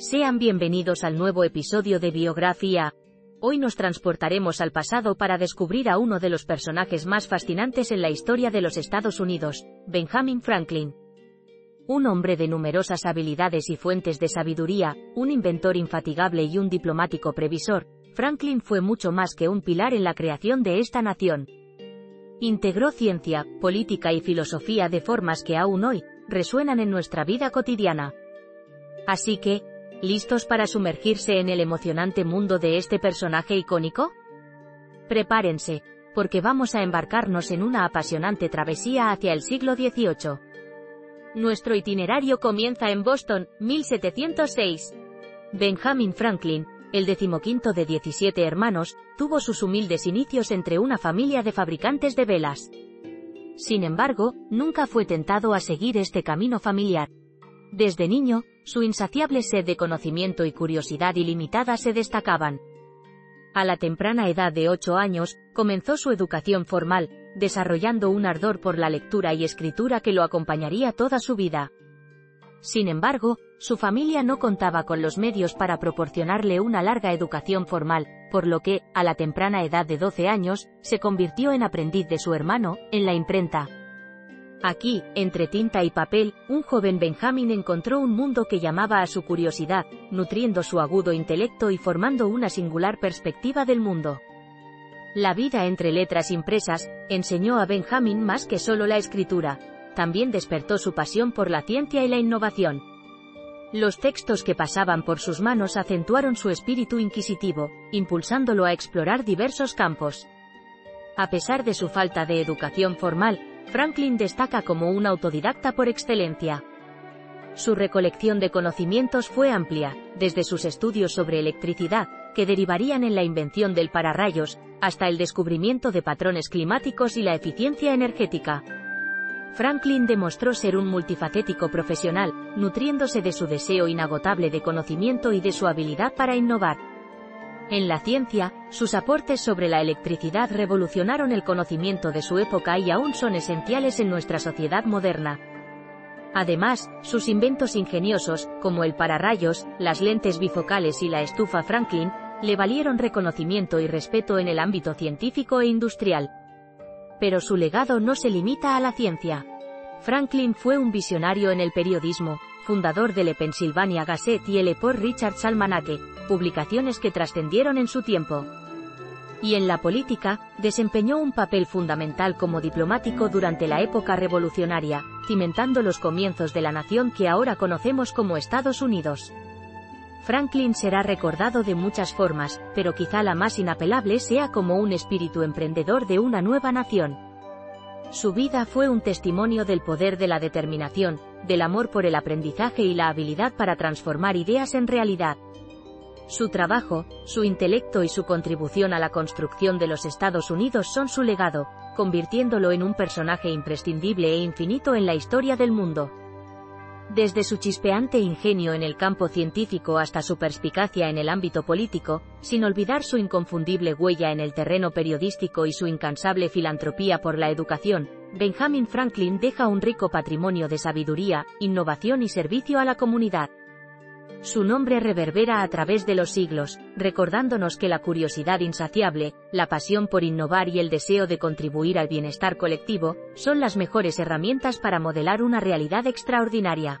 Sean bienvenidos al nuevo episodio de Biografía. Hoy nos transportaremos al pasado para descubrir a uno de los personajes más fascinantes en la historia de los Estados Unidos, Benjamin Franklin. Un hombre de numerosas habilidades y fuentes de sabiduría, un inventor infatigable y un diplomático previsor, Franklin fue mucho más que un pilar en la creación de esta nación. Integró ciencia, política y filosofía de formas que aún hoy resuenan en nuestra vida cotidiana. Así que, ¿Listos para sumergirse en el emocionante mundo de este personaje icónico? Prepárense, porque vamos a embarcarnos en una apasionante travesía hacia el siglo XVIII. Nuestro itinerario comienza en Boston, 1706. Benjamin Franklin, el decimoquinto de 17 hermanos, tuvo sus humildes inicios entre una familia de fabricantes de velas. Sin embargo, nunca fue tentado a seguir este camino familiar. Desde niño, su insaciable sed de conocimiento y curiosidad ilimitada se destacaban. A la temprana edad de ocho años, comenzó su educación formal, desarrollando un ardor por la lectura y escritura que lo acompañaría toda su vida. Sin embargo, su familia no contaba con los medios para proporcionarle una larga educación formal, por lo que, a la temprana edad de 12 años, se convirtió en aprendiz de su hermano, en la imprenta. Aquí, entre tinta y papel, un joven Benjamin encontró un mundo que llamaba a su curiosidad, nutriendo su agudo intelecto y formando una singular perspectiva del mundo. La vida entre letras impresas, enseñó a Benjamin más que solo la escritura, también despertó su pasión por la ciencia y la innovación. Los textos que pasaban por sus manos acentuaron su espíritu inquisitivo, impulsándolo a explorar diversos campos. A pesar de su falta de educación formal, Franklin destaca como un autodidacta por excelencia. Su recolección de conocimientos fue amplia, desde sus estudios sobre electricidad, que derivarían en la invención del pararrayos, hasta el descubrimiento de patrones climáticos y la eficiencia energética. Franklin demostró ser un multifacético profesional, nutriéndose de su deseo inagotable de conocimiento y de su habilidad para innovar. En la ciencia, sus aportes sobre la electricidad revolucionaron el conocimiento de su época y aún son esenciales en nuestra sociedad moderna. Además, sus inventos ingeniosos, como el pararrayos, las lentes bifocales y la estufa Franklin, le valieron reconocimiento y respeto en el ámbito científico e industrial. Pero su legado no se limita a la ciencia. Franklin fue un visionario en el periodismo, fundador de Le Pennsylvania Gazette y el Port Richards Almanaque, publicaciones que trascendieron en su tiempo. Y en la política, desempeñó un papel fundamental como diplomático durante la época revolucionaria, cimentando los comienzos de la nación que ahora conocemos como Estados Unidos. Franklin será recordado de muchas formas, pero quizá la más inapelable sea como un espíritu emprendedor de una nueva nación. Su vida fue un testimonio del poder de la determinación, del amor por el aprendizaje y la habilidad para transformar ideas en realidad. Su trabajo, su intelecto y su contribución a la construcción de los Estados Unidos son su legado, convirtiéndolo en un personaje imprescindible e infinito en la historia del mundo. Desde su chispeante ingenio en el campo científico hasta su perspicacia en el ámbito político, sin olvidar su inconfundible huella en el terreno periodístico y su incansable filantropía por la educación, Benjamin Franklin deja un rico patrimonio de sabiduría, innovación y servicio a la comunidad. Su nombre reverbera a través de los siglos, recordándonos que la curiosidad insaciable, la pasión por innovar y el deseo de contribuir al bienestar colectivo, son las mejores herramientas para modelar una realidad extraordinaria.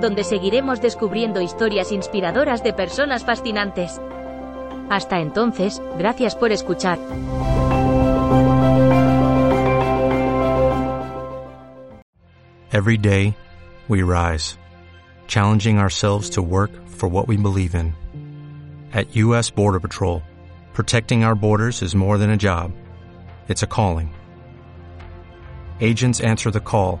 donde seguiremos descubriendo historias inspiradoras de personas fascinantes. Hasta entonces, gracias por escuchar. Every day, we rise, challenging ourselves to work for what we believe in. At U.S. Border Patrol, protecting our borders is more than a job, it's a calling. Agents answer the call,